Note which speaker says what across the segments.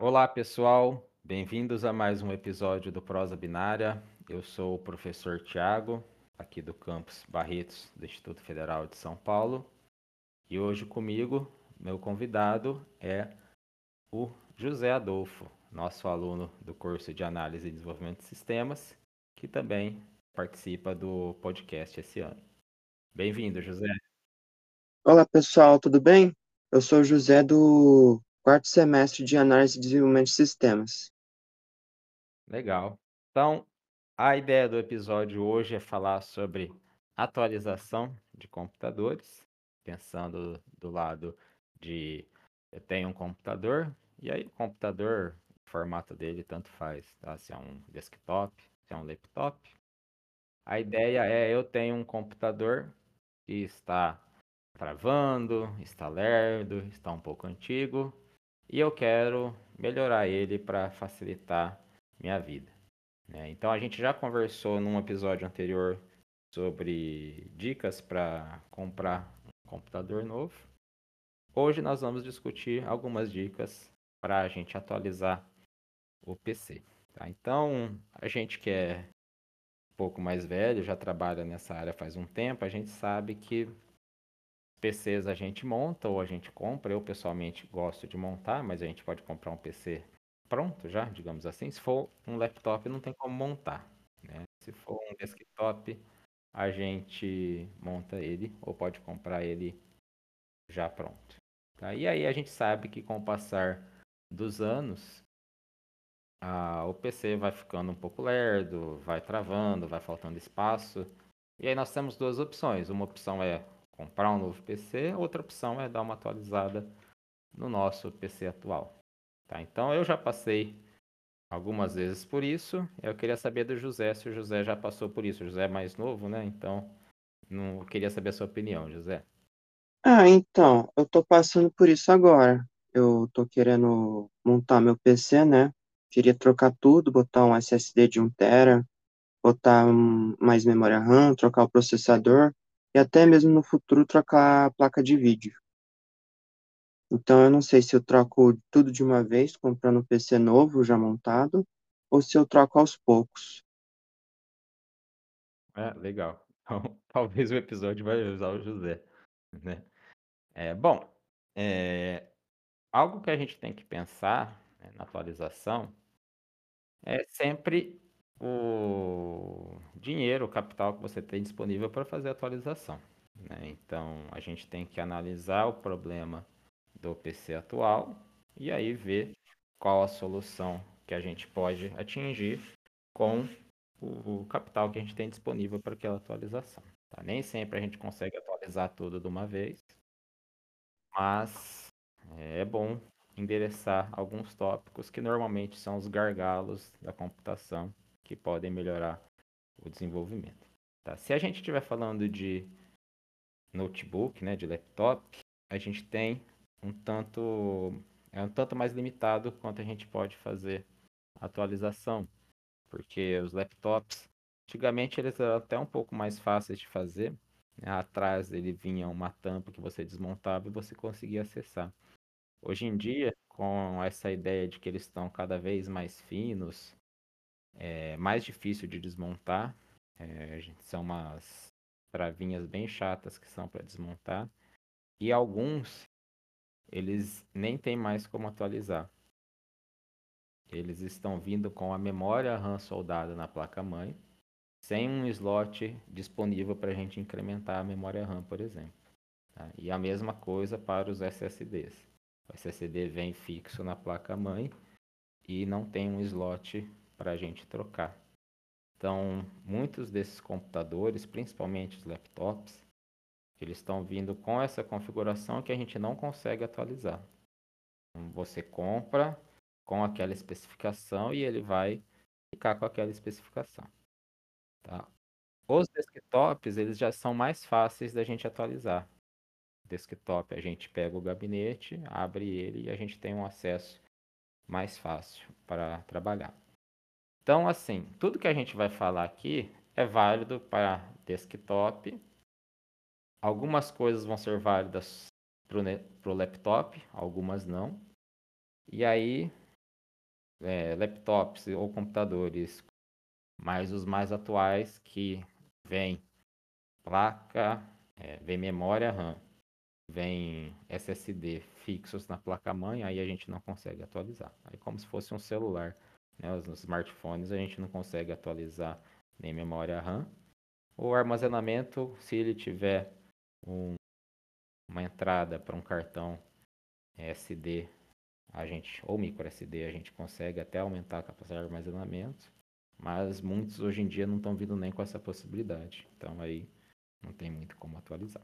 Speaker 1: Olá, pessoal. Bem-vindos a mais um episódio do Prosa Binária. Eu sou o professor Tiago, aqui do campus Barretos, do Instituto Federal de São Paulo. E hoje comigo, meu convidado é o José Adolfo, nosso aluno do curso de Análise e Desenvolvimento de Sistemas, que também participa do podcast esse ano. Bem-vindo, José.
Speaker 2: Olá, pessoal, tudo bem? Eu sou o José do quarto semestre de Análise e Desenvolvimento de Sistemas.
Speaker 1: Legal. Então, a ideia do episódio hoje é falar sobre atualização de computadores, pensando do lado de eu tenho um computador, e aí o computador, o formato dele tanto faz, tá? Se é um desktop, se é um laptop. A ideia é eu tenho um computador que está travando, está lerdo, está um pouco antigo, e eu quero melhorar ele para facilitar minha vida. Né? Então a gente já conversou num episódio anterior sobre dicas para comprar um computador novo. Hoje nós vamos discutir algumas dicas para a gente atualizar o PC. Tá? Então a gente que é um pouco mais velho, já trabalha nessa área faz um tempo, a gente sabe que PCs a gente monta ou a gente compra. Eu pessoalmente gosto de montar, mas a gente pode comprar um PC pronto já, digamos assim. Se for um laptop, não tem como montar. Né? Se for um desktop, a gente monta ele ou pode comprar ele já pronto. Tá? E aí a gente sabe que com o passar dos anos, a, o PC vai ficando um pouco lerdo, vai travando, vai faltando espaço. E aí nós temos duas opções. Uma opção é comprar um novo PC, outra opção é dar uma atualizada no nosso PC atual. Tá? Então eu já passei algumas vezes por isso. Eu queria saber do José se o José já passou por isso. O José é mais novo, né? Então não queria saber a sua opinião, José.
Speaker 2: Ah, então, eu tô passando por isso agora. Eu tô querendo montar meu PC, né? Queria trocar tudo, botar um SSD de 1 tera, botar mais memória RAM, trocar o processador e até mesmo no futuro trocar a placa de vídeo. Então eu não sei se eu troco tudo de uma vez, comprando um PC novo já montado, ou se eu troco aos poucos.
Speaker 1: É, legal. Então, talvez o episódio vai usar o José, né? É, bom, é, algo que a gente tem que pensar né, na atualização é sempre o dinheiro, o capital que você tem disponível para fazer a atualização. Né? Então, a gente tem que analisar o problema do PC atual e aí ver qual a solução que a gente pode atingir com o, capital que a gente tem disponível para aquela atualização. Tá? Nem sempre a gente consegue atualizar tudo de uma vez, mas é bom endereçar alguns tópicos que normalmente são os gargalos da computação que podem melhorar o desenvolvimento. Tá? Se a gente estiver falando de notebook, né, de laptop, a gente tem um tanto é um tanto mais limitado quanto a gente pode fazer atualização, porque os laptops antigamente eles eram até um pouco mais fáceis de fazer. Né? Atrás ele vinha uma tampa que você desmontava e você conseguia acessar. Hoje em dia, com essa ideia de que eles estão cada vez mais finos, é mais difícil de desmontar. É, são umas travinhas bem chatas que são para desmontar. E alguns, eles nem tem mais como atualizar. Eles estão vindo com a memória RAM soldada na placa-mãe, sem um slot disponível para a gente incrementar a memória RAM, por exemplo. Tá? E a mesma coisa para os SSDs. O SSD vem fixo na placa-mãe e não tem um slot para a gente trocar. Então, muitos desses computadores, principalmente os laptops, eles estão vindo com essa configuração que a gente não consegue atualizar. Então, você compra com aquela especificação e ele vai ficar com aquela especificação. Tá? Os desktops, eles já são mais fáceis da gente atualizar. Desktop, a gente pega o gabinete, abre ele e a gente tem um acesso mais fácil para trabalhar. Então, assim, tudo que a gente vai falar aqui é válido para desktop. Algumas coisas vão ser válidas para o laptop, algumas não. E aí é, laptops ou computadores, mas os mais atuais que vem placa, é, vem memória RAM, vem SSD fixos na placa-mãe, aí a gente não consegue atualizar. Aí como se fosse um celular, né? Os smartphones a gente não consegue atualizar nem memória RAM. O armazenamento, se ele tiver um, uma entrada para um cartão SD, a gente ou micro SD, a gente consegue até aumentar a capacidade de armazenamento, mas muitos hoje em dia não estão vindo nem com essa possibilidade. Então aí não tem muito como atualizar.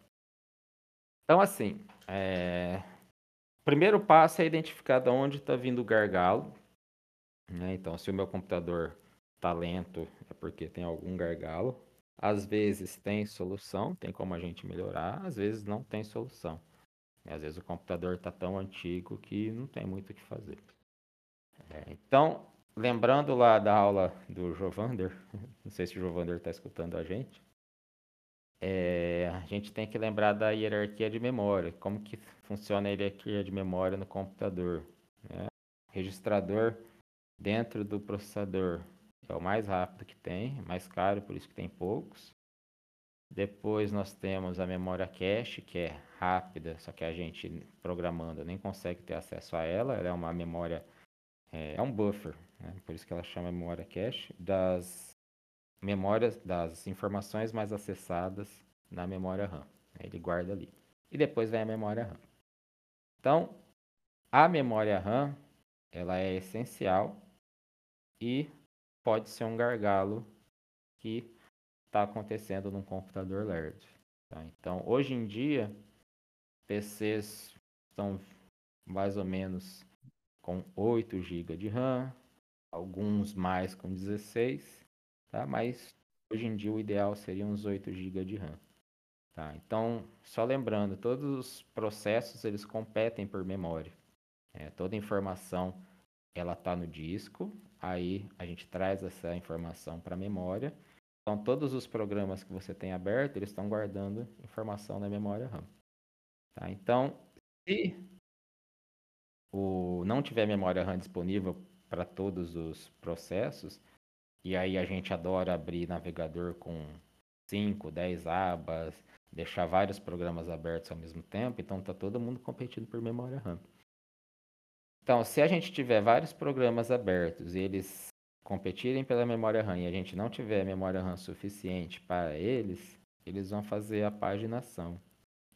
Speaker 1: Então assim, é... o primeiro passo é identificar de onde está vindo o gargalo. Né? Então se o meu computador está lento é porque tem algum gargalo. Às vezes tem solução, tem como a gente melhorar, às vezes não tem solução. Às vezes o computador está tão antigo que não tem muito o que fazer. É, então, lembrando lá da aula do Jovander, não sei se o Jovander está escutando a gente, é, a gente tem que lembrar da hierarquia de memória, como que funciona a hierarquia de memória no computador. Né? Registrador dentro do processador é o mais rápido que tem, mais caro, por isso que tem poucos. Depois nós temos a memória cache, que é rápida, só que a gente programando nem consegue ter acesso a ela. Ela é uma memória, é, é um buffer, né? por isso que ela chama memória cache, das memórias, das informações mais acessadas na memória RAM. Né? Ele guarda ali. E depois vem a memória RAM. Então, a memória RAM, ela é essencial e pode ser um gargalo que está acontecendo num computador LED. Tá? Então, hoje em dia, PCs estão mais ou menos com 8 GB de RAM, alguns mais com 16, tá? mas hoje em dia o ideal seria uns 8 GB de RAM. Tá? Então, só lembrando, todos os processos eles competem por memória. É, toda informação ela está no disco, aí a gente traz essa informação para a memória. Então, todos os programas que você tem aberto, eles estão guardando informação na memória RAM. Tá? Então, se o, não tiver memória RAM disponível para todos os processos, e aí a gente adora abrir navegador com 5, 10 abas, deixar vários programas abertos ao mesmo tempo, então está todo mundo competindo por memória RAM. Então, se a gente tiver vários programas abertos e eles competirem pela memória RAM e a gente não tiver memória RAM suficiente para eles, eles vão fazer a paginação.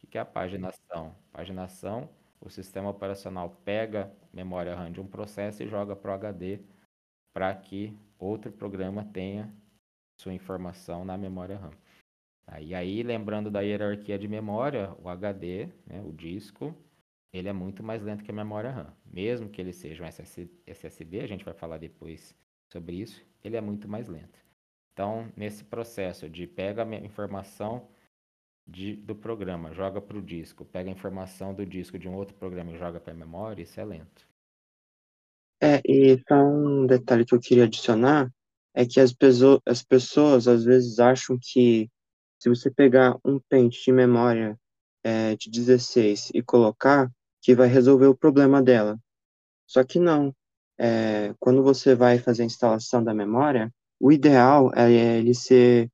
Speaker 1: O que é a paginação? Paginação, o sistema operacional pega memória RAM de um processo e joga para o HD para que outro programa tenha sua informação na memória RAM. E aí, lembrando da hierarquia de memória, o HD, né, o disco, ele é muito mais lento que a memória RAM. Mesmo que ele seja um SSD, a gente vai falar depois sobre isso, ele é muito mais lento. Então, nesse processo de pega a informação de, do programa, joga para o disco, pega a informação do disco de um outro programa e joga para a memória, isso é lento.
Speaker 2: É, e só um detalhe que eu queria adicionar é que as, as pessoas às vezes acham que se você pegar um pente de memória é, de 16 e colocar, que vai resolver o problema dela. Só que não. É, quando você vai fazer a instalação da memória, o ideal é ele ser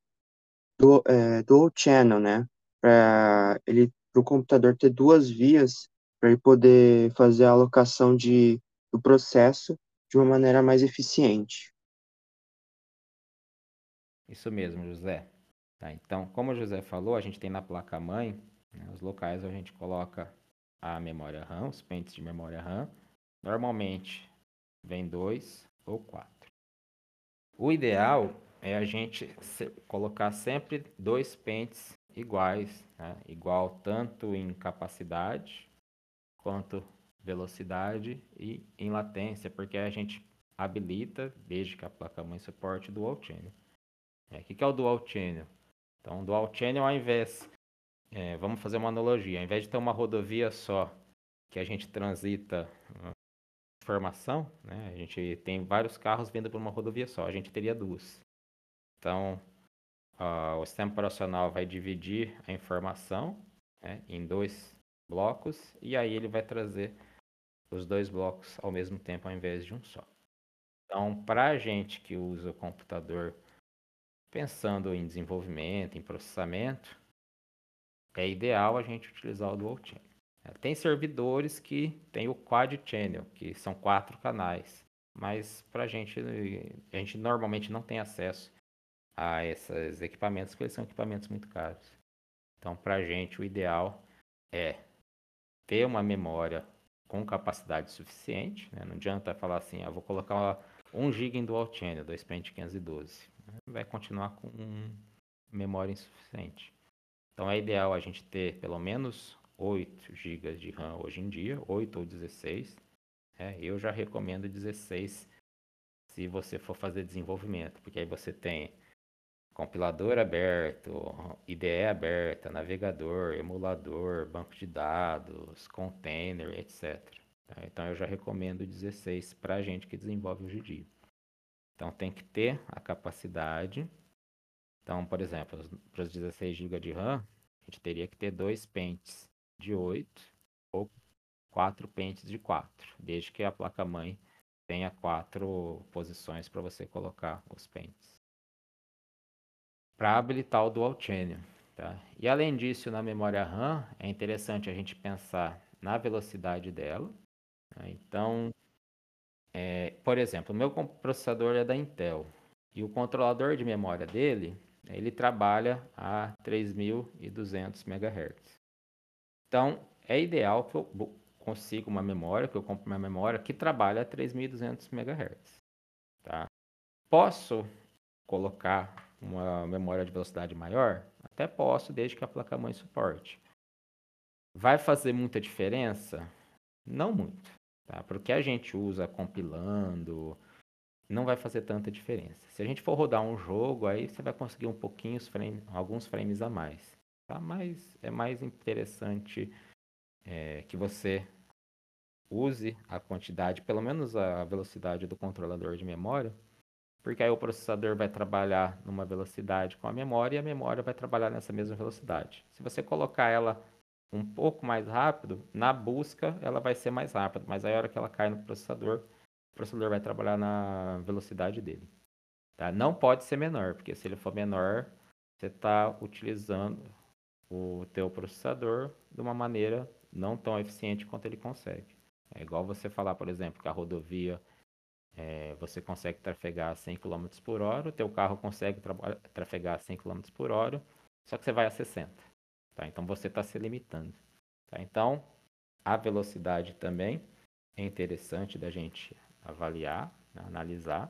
Speaker 2: dual, é, dual channel, né? Para ele, o computador ter duas vias para ele poder fazer a alocação de, do processo de uma maneira mais eficiente.
Speaker 1: Isso mesmo, José. Tá, então, como o José falou, a gente tem na placa-mãe, né, os locais a gente coloca a memória RAM, os pentes de memória RAM. Normalmente vem dois ou quatro. O ideal é a gente colocar sempre dois pentes iguais, né? igual tanto em capacidade quanto velocidade e em latência, porque a gente habilita, desde que a placa-mãe suporte dual channel. É, o que é o dual channel? Então, dual channel, ao invés é, vamos fazer uma analogia. Ao invés de ter uma rodovia só que a gente transita informação, né? A gente tem vários carros vindo por uma rodovia só. A gente teria duas. Então, uh, o sistema operacional vai dividir a informação né, em dois blocos e aí ele vai trazer os dois blocos ao mesmo tempo ao invés de um só. Então, para a gente que usa o computador pensando em desenvolvimento, em processamento, é ideal a gente utilizar o Dual Channel. É, tem servidores que tem o Quad Channel, que são quatro canais, mas para a gente, a gente normalmente não tem acesso a esses equipamentos, porque eles são equipamentos muito caros. Então, para a gente, o ideal é ter uma memória com capacidade suficiente. Né? Não adianta falar assim, ah, vou colocar 1 GB em Dual Channel, 2 pente 512. Vai continuar com memória insuficiente. Então é ideal a gente ter pelo menos 8 GB de RAM hoje em dia, 8 ou 16. É, eu já recomendo 16 se você for fazer desenvolvimento, porque aí você tem compilador aberto, IDE aberta, navegador, emulador, banco de dados, container, etc. Tá? Então eu já recomendo 16 para a gente que desenvolve hoje em dia. Então tem que ter a capacidade. Então, por exemplo, para os 16 GB de RAM, a gente teria que ter dois pentes de 8 ou quatro pentes de 4, desde que a placa-mãe tenha quatro posições para você colocar os pentes. Para habilitar o Dual Channel. Tá? E além disso, na memória RAM, é interessante a gente pensar na velocidade dela. Tá? Então, é, por exemplo, o meu processador é da Intel e o controlador de memória dele, ele trabalha a 3.200 MHz. Então, é ideal que eu consiga uma memória, que eu compre uma memória que trabalhe a 3.200 MHz. Tá? Posso colocar uma memória de velocidade maior? Até posso, desde que a placa-mãe suporte. Vai fazer muita diferença? Não muito. Tá? Porque a gente usa compilando, não vai fazer tanta diferença. Se a gente for rodar um jogo, aí você vai conseguir um pouquinho, frame, alguns frames a mais. Tá? Mas é mais interessante é, que você use a quantidade, pelo menos a velocidade do controlador de memória, porque aí o processador vai trabalhar numa velocidade com a memória e a memória vai trabalhar nessa mesma velocidade. Se você colocar ela um pouco mais rápido, na busca ela vai ser mais rápida, mas aí a hora que ela cai no processador, processador vai trabalhar na velocidade dele. Tá? Não pode ser menor, porque se ele for menor, você está utilizando o teu processador de uma maneira não tão eficiente quanto ele consegue. É igual você falar, por exemplo, que a rodovia é, você consegue trafegar a 100 km por hora, o teu carro consegue trafegar a 100 km por hora, só que você vai a 60. Tá? Então você está se limitando. Tá? Então a velocidade também é interessante da gente avaliar, né? analisar.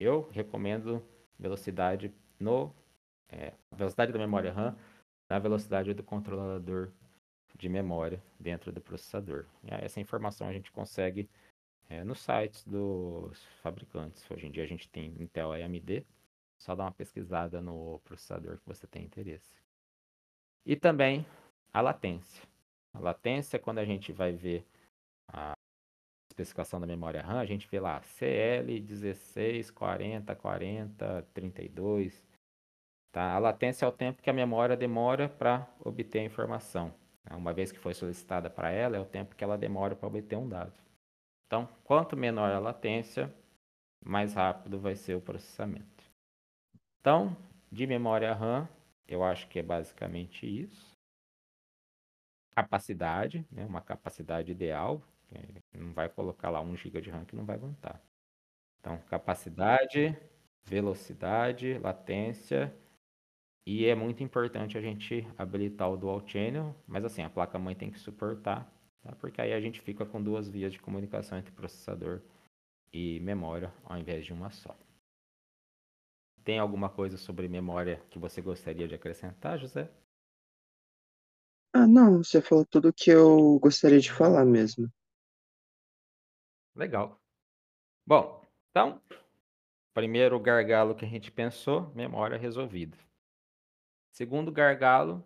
Speaker 1: Eu recomendo velocidade no é, velocidade da memória RAM na velocidade do controlador de memória dentro do processador. Essa informação a gente consegue é, nos sites dos fabricantes. Hoje em dia a gente tem Intel e AMD. Só dá uma pesquisada no processador que você tem interesse. E também a latência. A latência, quando a gente vai ver a especificação da memória RAM, a gente vê lá CL 16, 40, 40, 32. Tá? A latência é o tempo que a memória demora para obter a informação. Uma vez que foi solicitada para ela, é o tempo que ela demora para obter um dado. Então, quanto menor a latência, mais rápido vai ser o processamento. Então, de memória RAM, eu acho que é basicamente isso. Capacidade, né? uma capacidade ideal. Não vai colocar lá 1 GB de RAM que não vai aguentar. Então, capacidade, velocidade, latência. E é muito importante a gente habilitar o dual channel, mas assim, a placa-mãe tem que suportar, tá? porque aí a gente fica com duas vias de comunicação entre processador e memória, ao invés de uma só. Tem alguma coisa sobre memória que você gostaria de acrescentar, José?
Speaker 2: Ah, não, você falou tudo que eu gostaria de falar mesmo.
Speaker 1: Legal. Bom, então, primeiro gargalo que a gente pensou, memória resolvida. Segundo gargalo,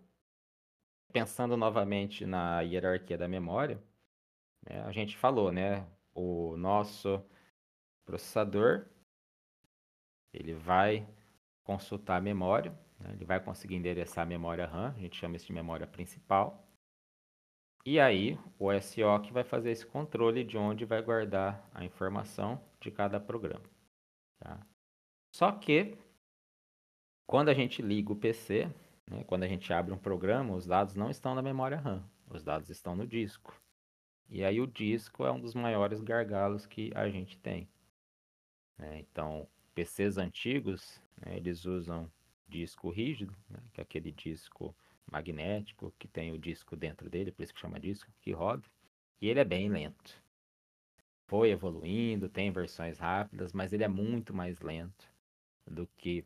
Speaker 1: pensando novamente na hierarquia da memória, né, a gente falou, né? O nosso processador ele vai consultar a memória, né? ele vai conseguir endereçar a memória RAM, a gente chama isso de memória principal. E aí, o SO que vai fazer esse controle de onde vai guardar a informação de cada programa. Tá? Só que, quando a gente liga o PC, né, quando a gente abre um programa, os dados não estão na memória RAM, os dados estão no disco. E aí o disco é um dos maiores gargalos que a gente tem. Né? Então, PCs antigos, né, eles usam disco rígido, né, que é aquele disco magnético que tem o disco dentro dele, por isso que chama disco, que roda, e ele é bem lento. Foi evoluindo, tem versões rápidas, mas ele é muito mais lento do que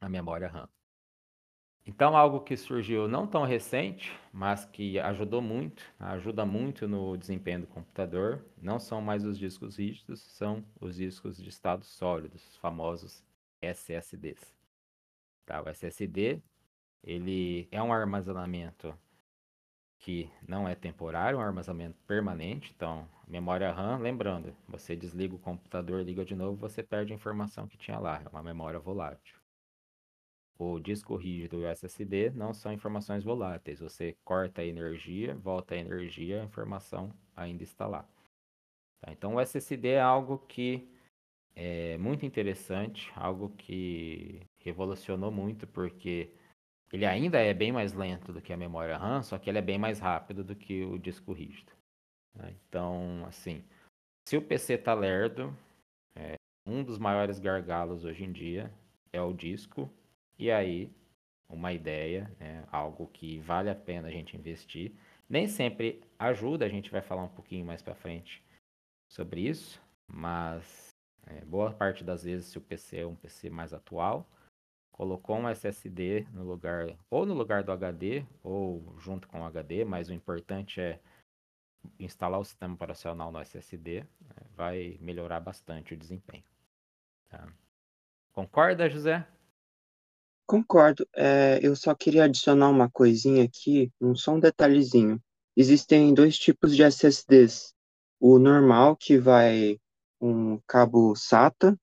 Speaker 1: a memória RAM. Então, algo que surgiu não tão recente, mas que ajudou muito, ajuda muito no desempenho do computador, não são mais os discos rígidos, são os discos de estado sólidos, os famosos SSDs. Tá? O SSD ele é um armazenamento que não é temporário, é um armazenamento permanente. Então, memória RAM, lembrando, você desliga o computador, liga de novo, você perde a informação que tinha lá, é uma memória volátil. O disco rígido e o SSD não são informações voláteis. Você corta a energia, volta a energia, a informação ainda está lá. Tá? Então, o SSD é algo que é muito interessante, algo que revolucionou muito, porque ele ainda é bem mais lento do que a memória RAM, só que ele é bem mais rápido do que o disco rígido. Né? Então, assim, se o PC está lerdo, é, um dos maiores gargalos hoje em dia é o disco, e aí uma ideia, né, algo que vale a pena a gente investir. Nem sempre ajuda, a gente vai falar um pouquinho mais para frente sobre isso, mas é, boa parte das vezes, se o PC é um PC mais atual, colocou um SSD no lugar, ou no lugar do HD, ou junto com o HD, mas o importante é instalar o sistema operacional no SSD, né, vai melhorar bastante o desempenho. Tá? Concorda, José?
Speaker 2: Concordo. É, eu só queria adicionar uma coisinha aqui, um só um detalhezinho. Existem dois tipos de SSDs. O normal, que vai um cabo SATA,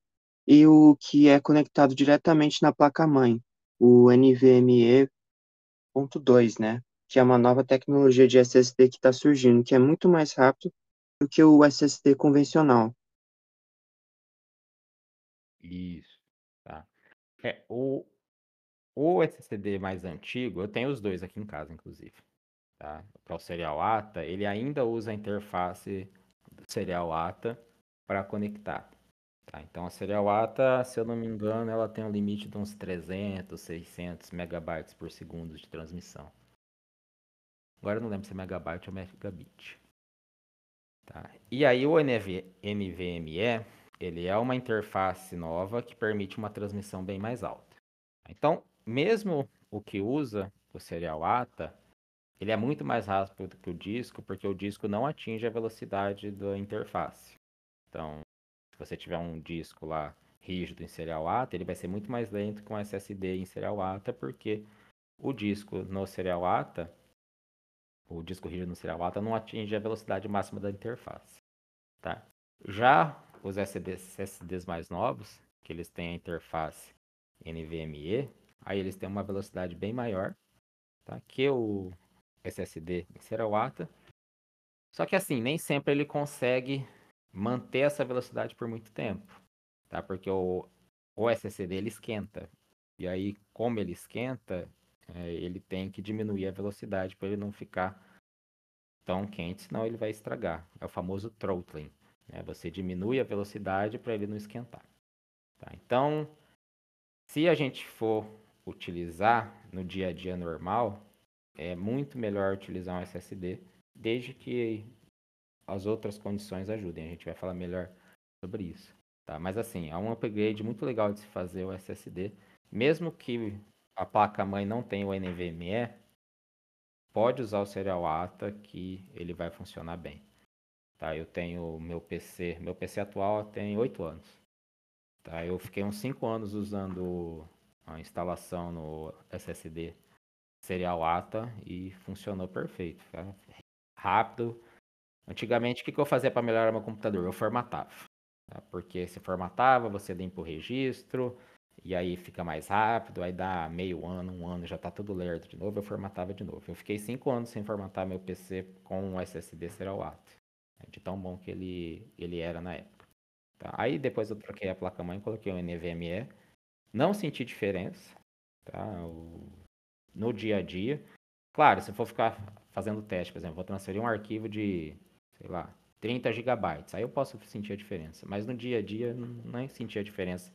Speaker 2: e o que é conectado diretamente na placa-mãe, o NVMe.2, né? Que é uma nova tecnologia de SSD que está surgindo, que é muito mais rápido do que o SSD convencional.
Speaker 1: Isso, tá. É, o, o SSD mais antigo, eu tenho os dois aqui em casa, inclusive. Tá? Para o Serial ATA, ele ainda usa a interface do Serial ATA para conectar. Tá? Então a Serial ATA, se eu não me engano, ela tem um limite de uns 300, 600 megabytes por segundo de transmissão. Agora eu não lembro se é megabyte ou megabit. Tá? E aí o NVMe, ele é uma interface nova que permite uma transmissão bem mais alta. Então, mesmo o que usa o serial ATA, ele é muito mais rápido que o disco, porque o disco não atinge a velocidade da interface. Então, você tiver um disco lá rígido em serial ATA, ele vai ser muito mais lento que um SSD em serial ATA, porque o disco no serial ATA, o disco rígido no serial ATA não atinge a velocidade máxima da interface. Tá? Já os SSDs, SSDs mais novos, que eles têm a interface NVMe, Aí eles têm uma velocidade bem maior, tá? Que o SSD em serial ATA. Só que assim, nem sempre ele consegue manter essa velocidade por muito tempo, tá? Porque o, o SSD ele esquenta. E aí, como ele esquenta, é, ele tem que diminuir a velocidade para ele não ficar tão quente, senão ele vai estragar. É o famoso throttling. Né? Você diminui a velocidade para ele não esquentar. Tá? Então, se a gente for utilizar no dia a dia normal, é muito melhor utilizar um SSD, desde que as outras condições ajudem. A gente vai falar melhor sobre isso. Tá? Mas assim, é um upgrade muito legal de se fazer o SSD. Mesmo que a placa-mãe não tenha o NVMe, pode usar o Serial ATA que ele vai funcionar bem. Tá? Eu tenho meu PC, meu PC atual tem 8 anos. Tá? Eu fiquei uns 5 anos usando a instalação no SSD serial ATA e funcionou perfeito. Rápido. Antigamente, o que, eu fazia para melhorar meu computador? Eu formatava. Tá? Porque se formatava, você limpa o registro, e aí fica mais rápido, aí dá meio ano, um ano, já está tudo lerdo de novo, eu formatava de novo. Eu fiquei cinco anos sem formatar meu PC com um SSD serial ATA. Né? De tão bom que ele, ele era na época. Tá? Aí depois eu troquei a placa-mãe, coloquei o NVMe. Não senti diferença, tá? O... No dia a dia. Claro, se eu for ficar fazendo teste, por exemplo, vou transferir um arquivo de, sei lá, 30 gigabytes. Aí eu posso sentir a diferença. Mas no dia a dia, não senti a diferença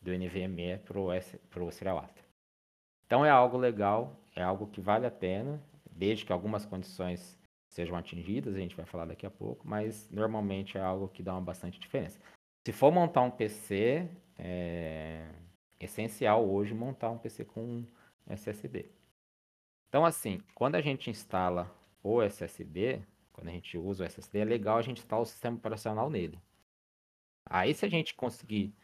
Speaker 1: do NVMe para o Serial Então é algo legal, é algo que vale a pena, desde que algumas condições sejam atingidas, a gente vai falar daqui a pouco, mas normalmente é algo que dá uma bastante diferença. Se for montar um PC, é essencial hoje montar um PC com SSD. Então, assim, quando a gente instala o SSD, quando a gente usa o SSD, é legal a gente instalar o sistema operacional nele. Aí, se a gente conseguir,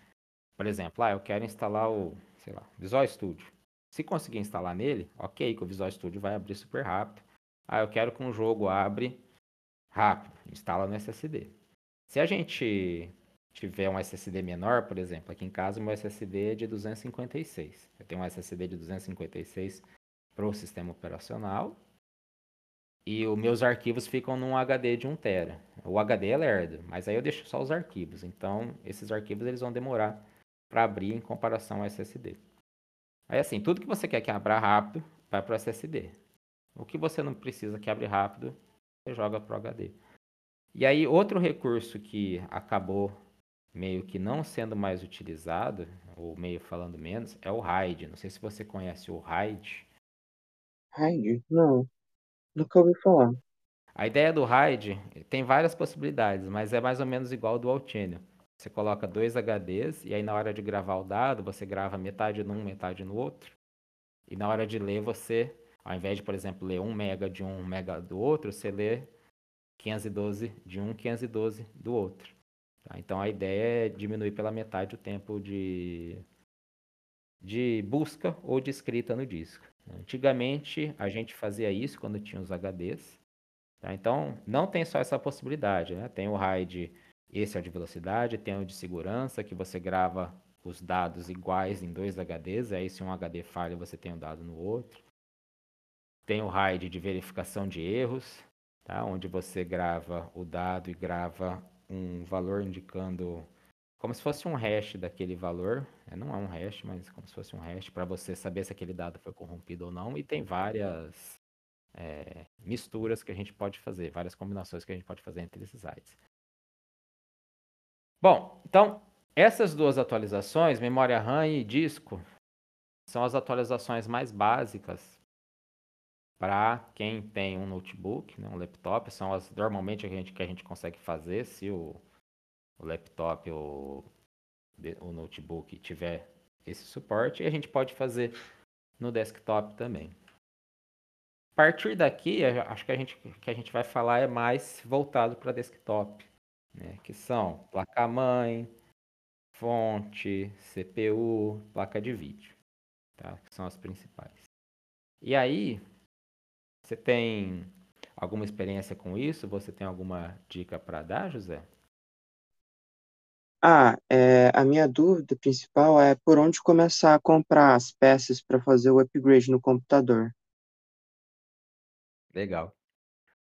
Speaker 1: por exemplo, ah, eu quero instalar o, sei lá, Visual Studio. Se conseguir instalar nele, ok, que o Visual Studio vai abrir super rápido. Ah, eu quero que um jogo abre rápido, instala no SSD. Se a gente tiver um SSD menor, por exemplo, aqui em casa meu SSD é de 256. Eu tenho um SSD de 256 para o sistema operacional e os meus arquivos ficam num HD de 1 tera. O HD é lerdo, mas aí eu deixo só os arquivos. Então, esses arquivos eles vão demorar para abrir em comparação ao SSD. Aí assim, tudo que você quer que abra rápido, vai para o SSD. O que você não precisa que abre rápido, você joga para o HD. E aí, outro recurso que acabou meio que não sendo mais utilizado, ou meio falando menos, é o RAID. Não sei se você conhece o RAID.
Speaker 2: RAID? Não, nunca ouvi falar.
Speaker 1: A ideia do RAID tem várias possibilidades, mas é mais ou menos igual ao do Channel. Você coloca dois HDs e aí na hora de gravar o dado, você grava metade num, metade no outro. E na hora de ler, você ao invés de, por exemplo, ler 1 mega de um mega do outro, você lê 512 de um, 512 do outro. Tá? Então a ideia é diminuir pela metade o tempo de, de busca ou de escrita no disco. Antigamente a gente fazia isso quando tinha os HDs. Tá? Então não tem só essa possibilidade. Né? Tem o RAID, esse é de velocidade, tem o de segurança, que você grava os dados iguais em dois HDs. Aí se um HD falha, você tem um dado no outro. Tem o RAID de verificação de erros, tá? onde você grava o dado e grava um valor indicando como se fosse um hash daquele valor. É, não é um hash, mas como se fosse um hash para você saber se aquele dado foi corrompido ou não. E tem várias é, misturas que a gente pode fazer, várias combinações que a gente pode fazer entre esses RAIDs. Bom, então essas duas atualizações, memória RAM e disco, são as atualizações mais básicas para quem tem um notebook, né, um laptop, são as normalmente a gente, que a gente consegue fazer se o, o laptop ou o notebook tiver esse suporte, e a gente pode fazer no desktop também. A partir daqui, acho que a gente, que a gente vai falar é mais voltado para desktop, né, que são placa-mãe, fonte, CPU, placa de vídeo, tá? que são as principais. E aí, você tem alguma experiência com isso? Você tem alguma dica para dar, José?
Speaker 2: Ah, é, a minha dúvida principal é por onde começar a comprar as peças para fazer o upgrade no computador.
Speaker 1: Legal.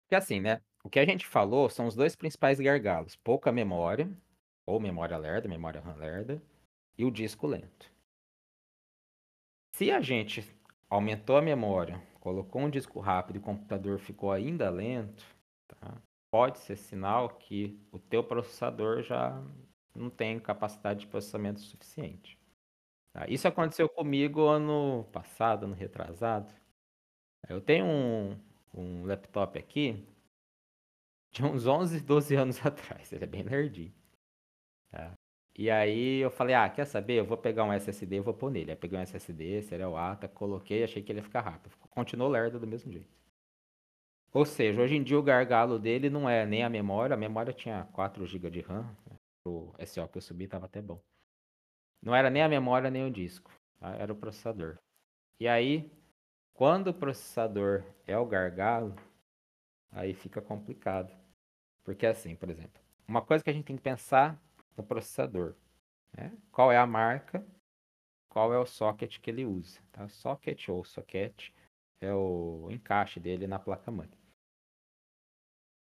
Speaker 1: Porque assim, né? O que a gente falou são os dois principais gargalos: pouca memória, ou memória lerda, memória RAM lerda, e o disco lento. Se a gente aumentou a memória, colocou um disco rápido e o computador ficou ainda lento, tá? pode ser sinal que o teu processador já não tem capacidade de processamento suficiente. Tá? Isso aconteceu comigo ano passado, ano retrasado. Eu tenho um, um laptop aqui de uns 11, 12 anos atrás. Ele é bem nerdinho. Tá? E aí eu falei, ah, quer saber? Eu vou pegar um SSD e vou pôr nele. Aí peguei um SSD, serial ATA, coloquei, achei que ele ia ficar rápido. Continuou lerdo do mesmo jeito. Ou seja, hoje em dia o gargalo dele não é nem a memória, a memória tinha 4 GB de RAM, né? o SO que eu subi estava até bom. Não era nem a memória nem o disco, tá? era o processador. E aí, quando o processador é o gargalo, aí fica complicado. Porque assim, por exemplo, uma coisa que a gente tem que pensar no processador. Né? Qual é a marca, qual é o socket que ele usa. Tá? Socket ou socket é o encaixe dele na placa-mãe.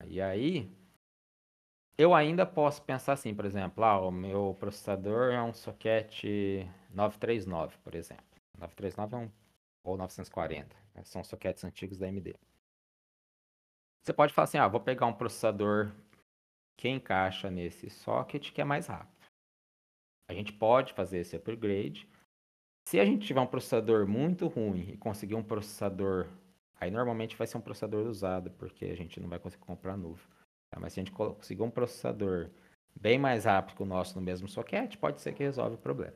Speaker 1: E aí, eu ainda posso pensar assim, por exemplo, ah, o meu processador é um socket 939, por exemplo. 939 é um ou 940, né? são sockets antigos da AMD. Você pode falar assim, ah, vou pegar um processador que encaixa nesse socket que é mais rápido. A gente pode fazer esse upgrade. Se a gente tiver um processador muito ruim e conseguir um processador, aí normalmente vai ser um processador usado, porque a gente não vai conseguir comprar novo. Tá? Mas se a gente conseguir um processador bem mais rápido que o nosso no mesmo socket, pode ser que resolve o problema.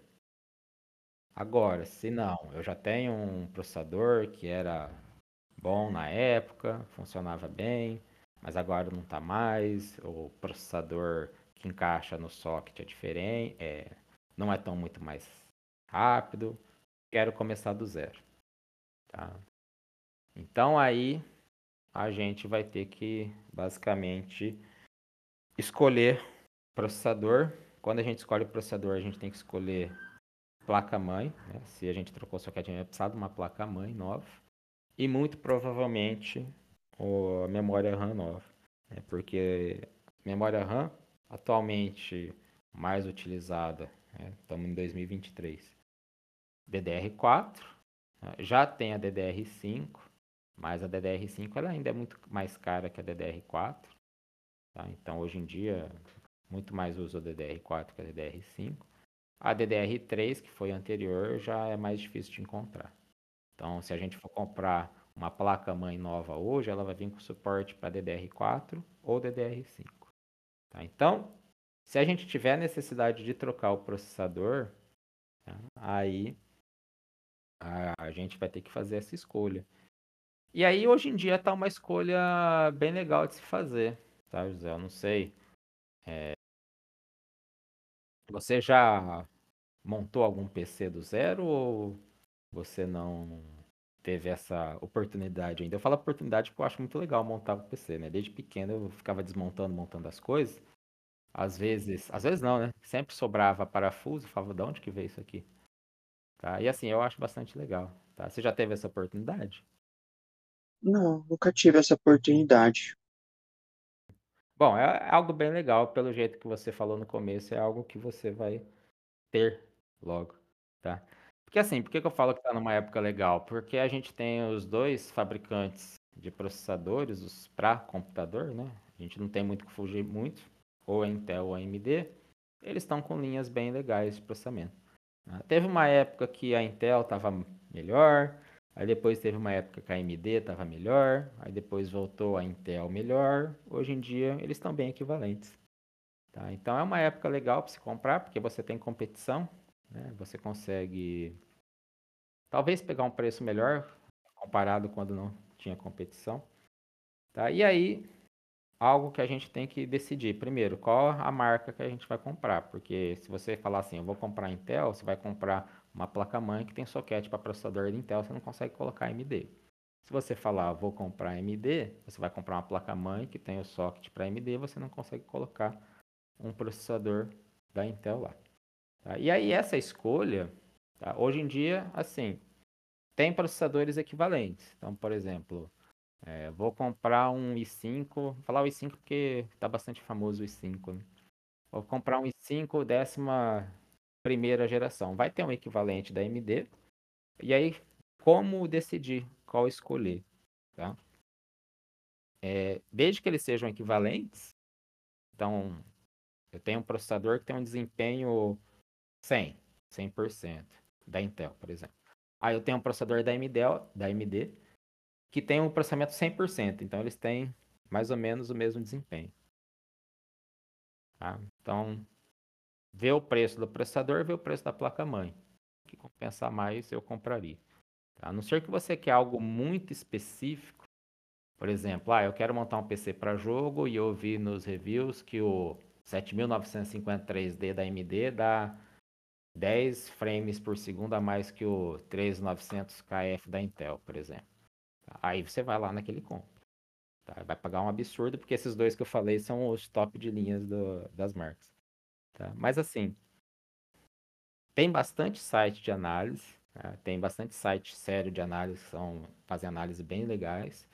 Speaker 1: Agora, se não, eu já tenho um processador que era bom na época, funcionava bem, mas agora não está mais, o processador que encaixa no socket é diferente, é, não é tão muito mais rápido, quero começar do zero. Tá? Então aí a gente vai ter que basicamente escolher processador. Quando a gente escolhe o processador, a gente tem que escolher placa-mãe. Né? Se a gente trocou o socket, a gente vai precisar de uma placa-mãe nova. E muito provavelmente a memória RAM nova. Né? Porque memória RAM, atualmente mais utilizada, né? estamos em 2023, DDR4, né? já tem a DDR5, mas a DDR5 ela ainda é muito mais cara que a DDR4. Tá? Então, hoje em dia, muito mais uso a DDR4 que a DDR5. A DDR3, que foi anterior, já é mais difícil de encontrar. Então, se a gente for comprar uma placa-mãe nova hoje, ela vai vir com suporte para DDR4 ou DDR5. Tá? Então, se a gente tiver necessidade de trocar o processador, tá? aí a gente vai ter que fazer essa escolha. E aí, hoje em dia, tá uma escolha bem legal de se fazer, tá, José? Eu não sei. É... Você já montou algum PC do zero ou você não teve essa oportunidade ainda? Eu falo oportunidade porque eu acho muito legal montar o PC, né? Desde pequeno eu ficava desmontando, montando as coisas. Às vezes, às vezes não, né? Sempre sobrava parafuso, falava, de onde que veio isso aqui? Tá? E assim, eu acho bastante legal, tá? Você já teve essa oportunidade?
Speaker 2: Não, nunca tive essa oportunidade.
Speaker 1: Bom, é algo bem legal, pelo jeito que você falou no começo, é algo que você vai ter logo, tá? Porque assim, por que que eu falo que tá numa época legal? Porque a gente tem os dois fabricantes de processadores, os para computador, né? A gente não tem muito que fugir muito, ou a Intel ou a AMD, eles estão com linhas bem legais de processamento. Né? Teve uma época que a Intel estava melhor, Aí depois teve uma época que a AMD estava melhor, aí depois voltou a Intel melhor. Hoje em dia eles estão bem equivalentes. Tá? Então é uma época legal para se comprar, porque você tem competição, né? você consegue talvez pegar um preço melhor comparado quando não tinha competição. Tá? E aí, algo que a gente tem que decidir. Primeiro, qual a marca que a gente vai comprar? Porque se você falar assim, eu vou comprar Intel, você vai comprar uma placa-mãe que tem soquete para processador de Intel, você não consegue colocar AMD. Se você falar, vou comprar AMD, você vai comprar uma placa-mãe que tem o socket para AMD, você não consegue colocar um processador da Intel lá. Tá? E aí essa escolha, tá? hoje em dia, assim, tem processadores equivalentes. Então, por exemplo, é, vou comprar um i5, vou falar o i5 porque está bastante famoso o i5. Né? Vou comprar um i5 décima primeira geração. Vai ter um equivalente da AMD. E aí, como decidir qual escolher? Tá? É, desde que eles sejam equivalentes, então eu tenho um processador que tem um desempenho 100, 100% da Intel, por exemplo. Aí eu tenho um processador da AMD, da AMD que tem um processamento 100%, então eles têm mais ou menos o mesmo desempenho. Tá? Então, ver o preço do processador, ver o preço da placa-mãe. O que compensar mais, eu compraria. Tá? A não ser que você quer algo muito específico, por exemplo, ah, eu quero montar um PC para jogo e eu vi nos reviews que o 7953D da AMD dá 10 frames por segundo a mais que o 3900KF da Intel, por exemplo. Aí você vai lá naquele compra. Tá? Vai pagar um absurdo, porque esses dois que eu falei são os top de linhas do, das marcas. Tá? Mas assim, tem bastante site de análise, né? tem bastante site sério de análise que são, fazem análise bem legais.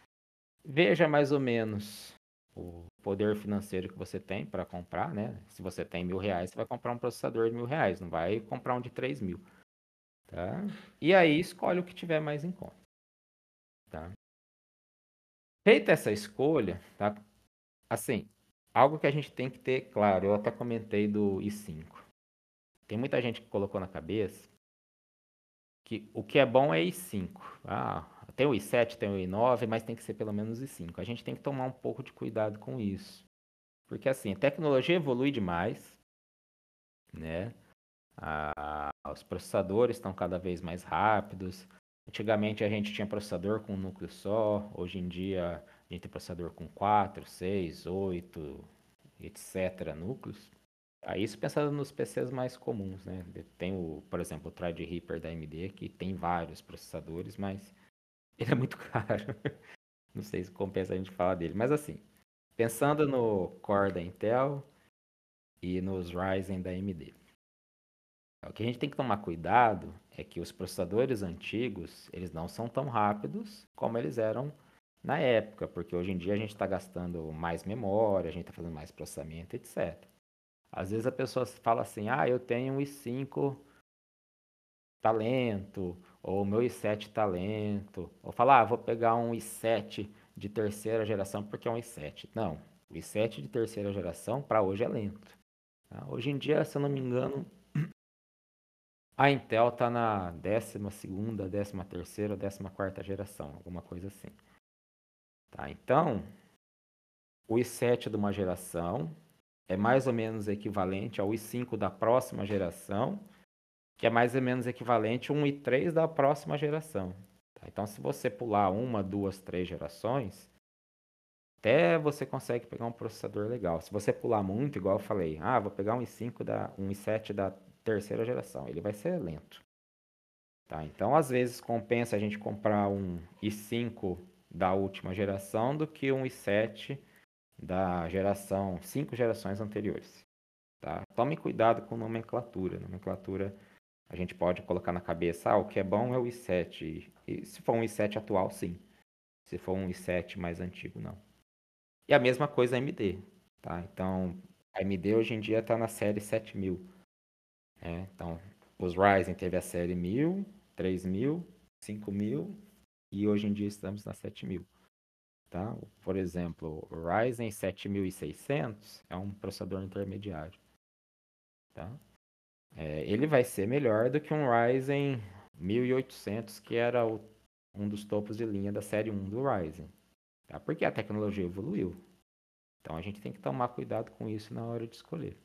Speaker 1: Veja mais ou menos o, poder financeiro que você tem para comprar, né? Se você tem mil reais, você vai comprar um processador de mil reais, não vai comprar um de três mil. Tá? E aí escolhe o que tiver mais em conta. Tá? Feita essa escolha, tá? Assim, algo que a gente tem que ter claro, eu até comentei do i5. Tem muita gente que colocou na cabeça que o que é bom é i5. Ah, tem o i7, tem o i9, mas tem que ser pelo menos i5. A gente tem que tomar um pouco de cuidado com isso. Porque assim, a tecnologia evolui demais, né? Ah, os processadores estão cada vez mais rápidos. Antigamente a gente tinha processador com um núcleo só, hoje em dia a gente tem processador com 4, 6, 8, etc. núcleos. Aí isso pensando nos PCs mais comuns, né? Tem o, por exemplo, o Threadripper da AMD que tem vários processadores, mas ele é muito caro. Não sei se compensa a gente falar dele, mas assim, pensando no Core da Intel e nos Ryzen da AMD. O que a gente tem que tomar cuidado é que os processadores antigos, eles não são tão rápidos como eles eram na época, porque hoje em dia a gente está gastando mais memória, a gente está fazendo mais processamento, etc. Às vezes a pessoa fala assim, ah, eu tenho um i5 talento, ou meu i7 talento, ou fala, ah, vou pegar um i7 de terceira geração porque é um i7. Não, o i7 de terceira geração para hoje é lento. Tá? Hoje em dia, se eu não me engano, a Intel está na 12 ª 13 terceira, 14 quarta geração, alguma coisa assim. Tá? Então, o i7 de uma geração é mais ou menos equivalente ao i5 da próxima geração, que é mais ou menos equivalente a um i3 da próxima geração. Tá? Então, se você pular uma, duas, três gerações, até você consegue pegar um processador legal. Se você pular muito, igual eu falei, ah, vou pegar um i5 da, um i7 da terceira geração, ele vai ser lento. Tá? Então, às vezes compensa a gente comprar um i5 da última geração do que um i7 da geração, cinco gerações anteriores. Tá? Tome cuidado com nomenclatura. Nomenclatura a gente pode colocar na cabeça, ah, o que é bom é o i7. E se for um i7 atual, sim. Se for um i7 mais antigo, não. E a mesma coisa AMD. Tá? Então, a AMD hoje em dia está na série 7000. Né? Então, os Ryzen teve a série 1000, 3000, 5000 e hoje em dia estamos na 7000. Tá? Por exemplo, o Ryzen 7600 é um processador intermediário. Tá? É, ele vai ser melhor do que um Ryzen 1800, que era o, um dos topos de linha da série 1 do Ryzen. Tá? Porque a tecnologia evoluiu. Então a gente tem que tomar cuidado com isso na hora de escolher.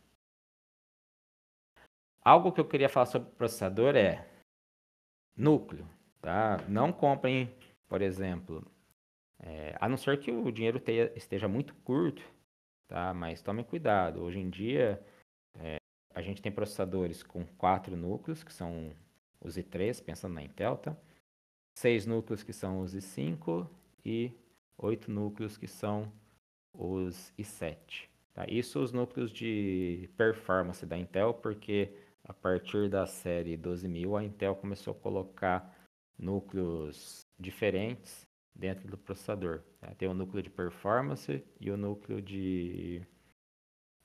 Speaker 1: Algo que eu queria falar sobre processador é núcleo. Tá? Não comprem, por exemplo, é, a não ser que o dinheiro esteja muito curto, tá? Mas tome cuidado. Hoje em dia, é, a gente tem processadores com quatro núcleos, que são os i3, pensando na Intel, tá? Seis núcleos que são os i5 e oito núcleos que são os i7. Tá? Isso os núcleos de performance da Intel, porque a partir da série 12000 a Intel começou a colocar núcleos diferentes dentro do processador. Tá? Tem o núcleo de performance e o núcleo de.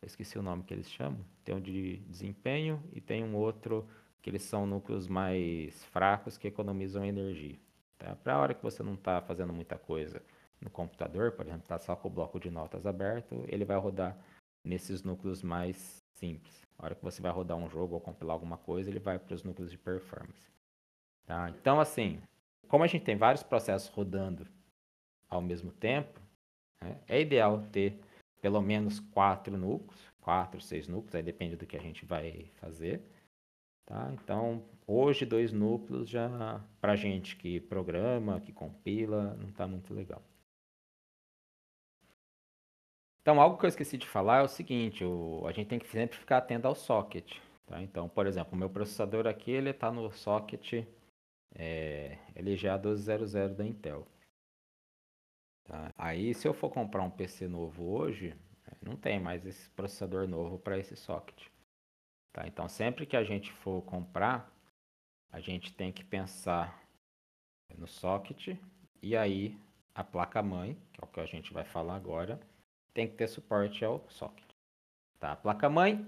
Speaker 1: Eu esqueci o nome que eles chamam. Tem um de desempenho e tem um outro que eles são núcleos mais fracos que economizam energia. Tá? Para a hora que você não está fazendo muita coisa no computador, por exemplo, está só com o bloco de notas aberto, ele vai rodar nesses núcleos mais simples. A hora que você vai rodar um jogo ou compilar alguma coisa, ele vai para os núcleos de performance. Tá? Então, assim, como a gente tem vários processos rodando ao mesmo tempo, né, é ideal ter pelo menos quatro núcleos, quatro, seis núcleos, aí depende do que a gente vai fazer. Tá? Então, hoje dois núcleos já para gente que programa, que compila, não está muito legal. Então, algo que eu esqueci de falar é o seguinte, o, a gente tem que sempre ficar atento ao socket. Tá? Então, por exemplo, o meu processador aqui ele está no socket é, LGA 1200 da Intel. Tá? Aí, se eu for comprar um PC novo hoje, não tem mais esse processador novo para esse socket. Tá? Então, sempre que a gente for comprar, a gente tem que pensar no socket e aí a placa-mãe, que é o que a gente vai falar agora, tem que ter suporte ao socket. Tá? A placa-mãe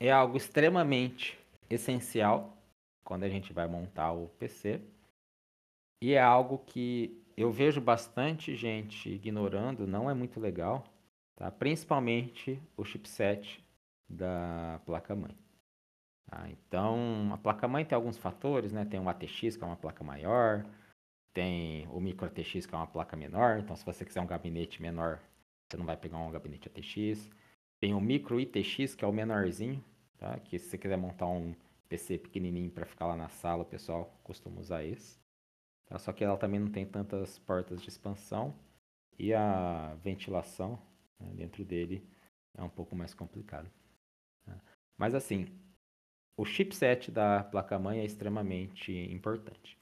Speaker 1: é algo extremamente essencial quando a gente vai montar o PC. E é algo que eu vejo bastante gente ignorando, não é muito legal, tá? principalmente o chipset da placa-mãe. Tá? Então, a placa-mãe tem alguns fatores, né? Tem o ATX, que é uma placa maior, tem o micro ATX, que é uma placa menor. Então, se você quiser um gabinete menor, você não vai pegar um gabinete ATX. Tem o micro ITX, que é o menorzinho, tá? Que se você quiser montar um PC pequenininho para ficar lá na sala, o pessoal costuma usar esse. Tá? Só que ela também não tem tantas portas de expansão e a ventilação né, dentro dele é um pouco mais complicado. Tá? Mas assim, o chipset da placa-mãe é extremamente importante.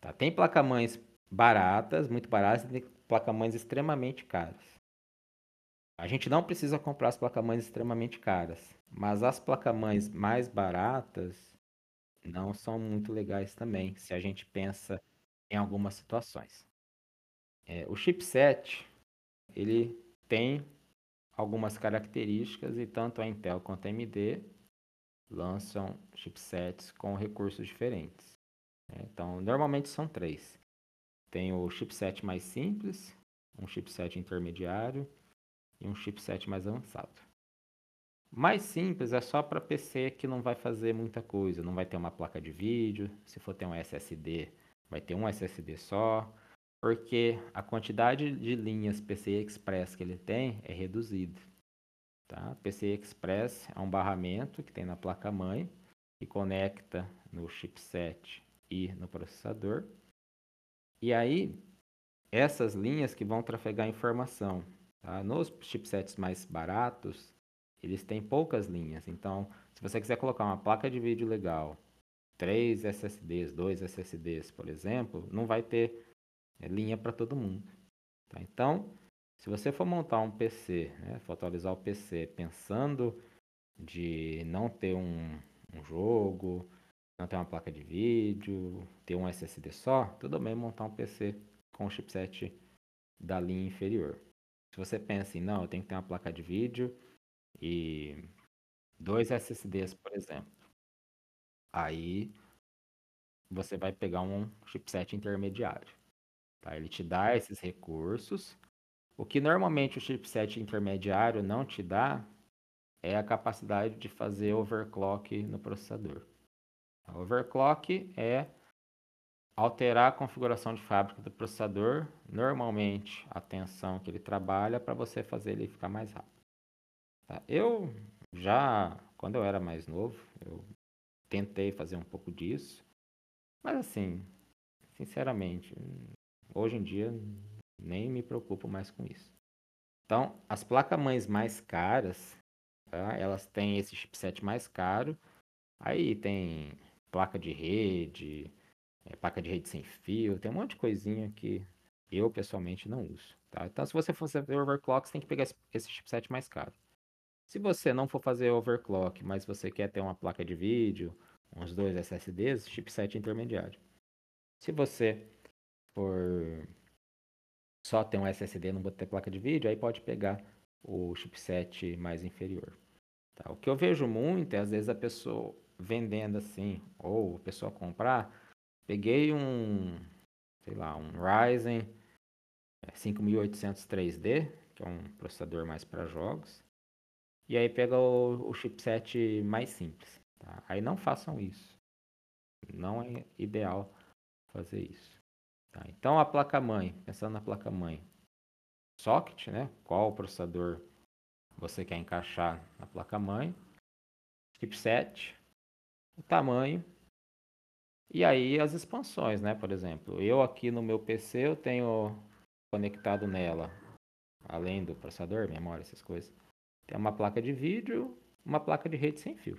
Speaker 1: Tá? Tem placa-mães baratas, muito baratas, e placa-mães extremamente caras. A gente não precisa comprar as placa-mães extremamente caras, mas as placa-mães mais baratas não são muito legais também, se a gente pensa em algumas situações. É, o chipset ele tem algumas características e tanto a Intel quanto a AMD lançam chipsets com recursos diferentes. Né? Então, normalmente são três. Tem o chipset mais simples, um chipset intermediário e um chipset mais avançado. Mais simples é só para PC que não vai fazer muita coisa, não vai ter uma placa de vídeo, se for ter um SSD, vai ter um SSD só, porque a quantidade de linhas PCI Express que ele tem é reduzida. Tá? PCI Express é um barramento que tem na placa-mãe, que conecta no chipset e no processador. E aí, essas linhas que vão trafegar informação. Tá? Nos chipsets mais baratos, eles têm poucas linhas. Então, se você quiser colocar uma placa de vídeo legal, três SSDs, dois SSDs, por exemplo, não vai ter é, linha para todo mundo. Tá? Então, se você for montar um PC, né, for atualizar o PC pensando de não ter um, um jogo, não ter uma placa de vídeo, ter um SSD só, tudo bem montar um PC com o chipset da linha inferior. Se você pensa em, não, eu tenho que ter uma placa de vídeo e dois SSDs, por exemplo. Aí você vai pegar um chipset intermediário. Tá? Ele te dá esses recursos, o que normalmente o chipset intermediário não te dá é a capacidade de fazer overclock no processador. Overclock é alterar a configuração de fábrica do processador, normalmente a tensão que ele trabalha para você fazer ele ficar mais rápido. Tá? Eu já, quando eu era mais novo, eu tentei fazer um pouco disso, mas assim, sinceramente, hoje em dia nem me preocupo mais com isso. Então, as placas-mães mais caras, tá? elas têm esse chipset mais caro. Aí tem placa de rede, é, placa de rede sem fio, tem um monte de coisinha que eu pessoalmente não uso. Tá? Então, se você for fazer overclock, você tem que pegar esse chipset mais caro. Se você não for fazer overclock, mas você quer ter uma placa de vídeo, uns dois SSDs, chipset intermediário. Se você for só tem um SSD, não ter placa de vídeo, aí pode pegar o chipset mais inferior. Tá? O que eu vejo muito é às vezes a pessoa vendendo assim, ou a pessoa comprar, peguei um, sei lá, um Ryzen 5800 3D, que é um processador mais para jogos, e aí pega o, o chipset mais simples. Tá? Aí não façam isso. Não é ideal fazer isso. Tá, então a placa-mãe, pensando na placa-mãe, socket, né? Qual processador você quer encaixar na placa-mãe, chipset, o tamanho e aí as expansões, né? Por exemplo, eu aqui no meu PC eu tenho conectado nela, além do processador, memória, essas coisas, tem uma placa de vídeo, uma placa de rede sem fio,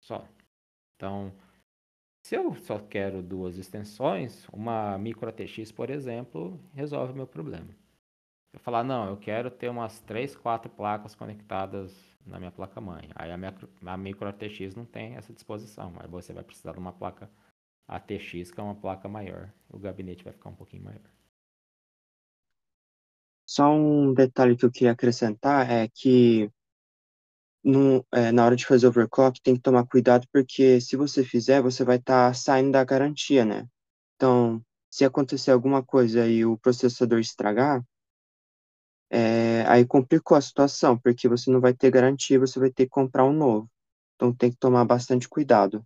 Speaker 1: só. Então se eu só quero duas extensões, uma micro ATX, por exemplo, resolve o meu problema. Eu falar, não, eu quero ter umas 3, 4 placas conectadas na minha placa-mãe. Aí a, minha, a micro ATX não tem essa disposição. Aí você vai precisar de uma placa ATX, que é uma placa maior. O gabinete vai ficar um pouquinho maior.
Speaker 2: Só um detalhe que eu queria acrescentar é que no, é, na hora de fazer overclock tem que tomar cuidado porque se você fizer, você vai estar saindo da garantia, né? Então, se acontecer alguma coisa e o processador estragar, é, aí complicou a situação, porque você não vai ter garantia, você vai ter que comprar um novo. Então tem que tomar bastante cuidado.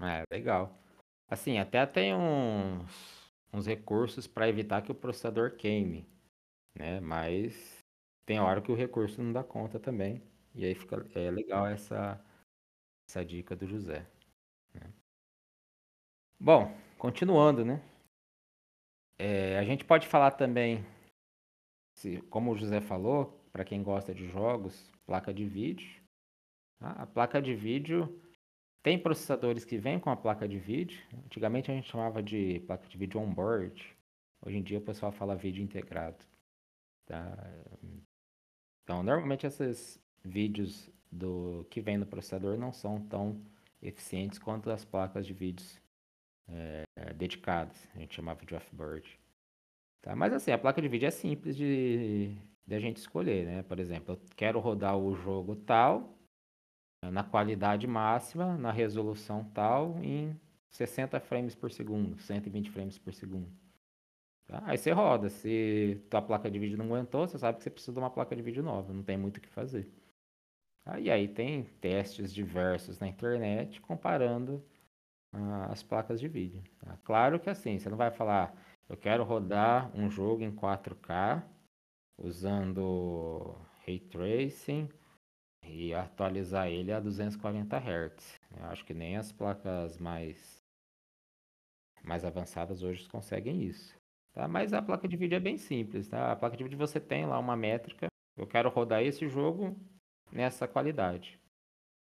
Speaker 1: É, legal. Assim, até tem uns, uns recursos para evitar que o processador queime, né? Mas tem hora que o recurso não dá conta também. E aí fica é legal essa, essa dica do José. né? Bom, continuando, né? É, a gente pode falar também, se, como o José falou, para quem gosta de jogos, placa de vídeo. tá? A placa de vídeo tem processadores que vêm com a placa de vídeo. Antigamente a gente chamava de placa de vídeo on-board. Hoje em dia o pessoal fala vídeo integrado. Tá? Então, normalmente esses vídeos do que vem no processador não são tão eficientes quanto as placas de vídeos é, dedicadas. A gente chamava de off-board. Tá? Mas assim, a placa de vídeo é simples de, de a gente escolher, né? Por exemplo, eu quero rodar o jogo tal, na qualidade máxima, na resolução tal, em 60 frames por segundo, 120 frames por segundo. Tá? Aí você roda. Se tua placa de vídeo não aguentou, você sabe que você precisa de uma placa de vídeo nova, não tem muito o que fazer. Tá? E aí tem testes diversos na internet comparando ah, as placas de vídeo. Tá? Claro que assim, você não vai falar, eu quero rodar um jogo em 4K usando Ray Tracing e atualizar ele a 240 Hz. Eu acho que nem as placas mais mais avançadas hoje conseguem isso. Tá? Mas a placa de vídeo é bem simples. Tá? A placa de vídeo você tem lá uma métrica. Eu quero rodar esse jogo nessa qualidade.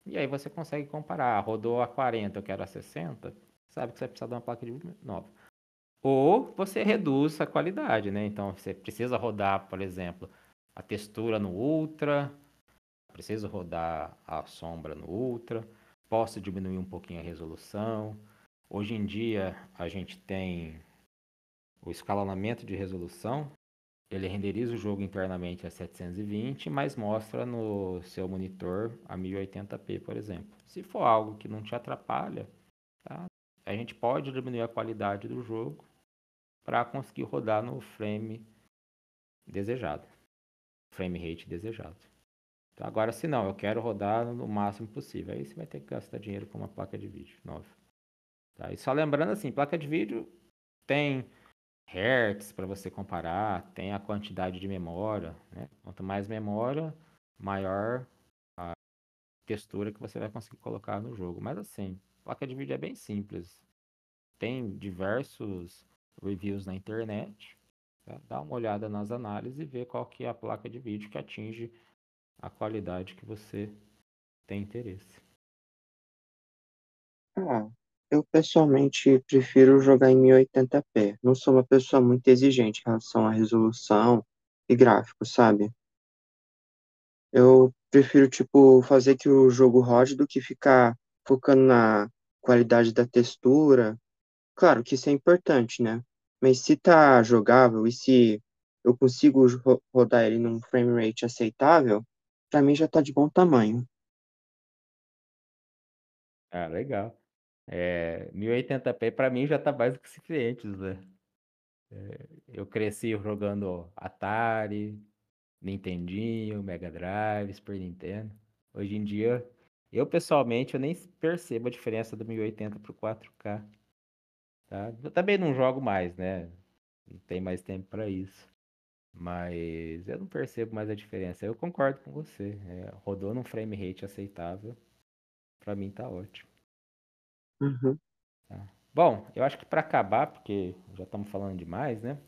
Speaker 1: E aí você consegue comparar. Rodou a 40, eu quero a 60. Sabe que você vai precisar de uma placa de vídeo nova. Ou você reduz a qualidade, né? Então você precisa rodar, por exemplo, a textura no Ultra, preciso rodar a sombra no Ultra, posso diminuir um pouquinho a resolução. Hoje em dia a gente tem o escalonamento de resolução, ele renderiza o jogo internamente a 720, mas mostra no seu monitor a 1080p, por exemplo. Se for algo que não te atrapalha, tá? a gente pode diminuir a qualidade do jogo para conseguir rodar no frame desejado, frame rate desejado. Então, agora, se não, eu quero rodar no máximo possível, aí você vai ter que gastar dinheiro com uma placa de vídeo nova. Tá? E só lembrando assim, placa de vídeo tem hertz para você comparar, tem a quantidade de memória. Né? Quanto mais memória, maior a textura que você vai conseguir colocar no jogo. Mas assim, placa de vídeo é bem simples. Tem diversos reviews na internet. Tá? Dá uma olhada nas análises e vê qual que é a placa de vídeo que atinge a qualidade que você tem interesse.
Speaker 2: Ah, eu pessoalmente prefiro jogar em 1080p. Não sou uma pessoa muito exigente em relação à resolução e gráfico, sabe? Eu prefiro, tipo, fazer que o jogo rode do que ficar focando na qualidade da textura. Claro que isso é importante, né? Mas se tá jogável e se eu consigo ro- rodar ele num frame rate aceitável, pra mim já tá de bom tamanho.
Speaker 1: Ah, legal. É, 1080p para mim já tá mais do que suficiente. É, eu cresci jogando Atari, Nintendinho, Mega Drive, Super Nintendo. Hoje em dia, eu pessoalmente eu nem percebo a diferença do 1080 pro 4K, tá? Eu também não jogo mais, né? Não tem mais tempo para isso. Mas eu não percebo mais a diferença. Eu concordo com você. É, rodou num frame rate aceitável, para mim tá ótimo.
Speaker 2: Uhum.
Speaker 1: tá? Bom, eu acho que para acabar, porque já estamos falando demais, né?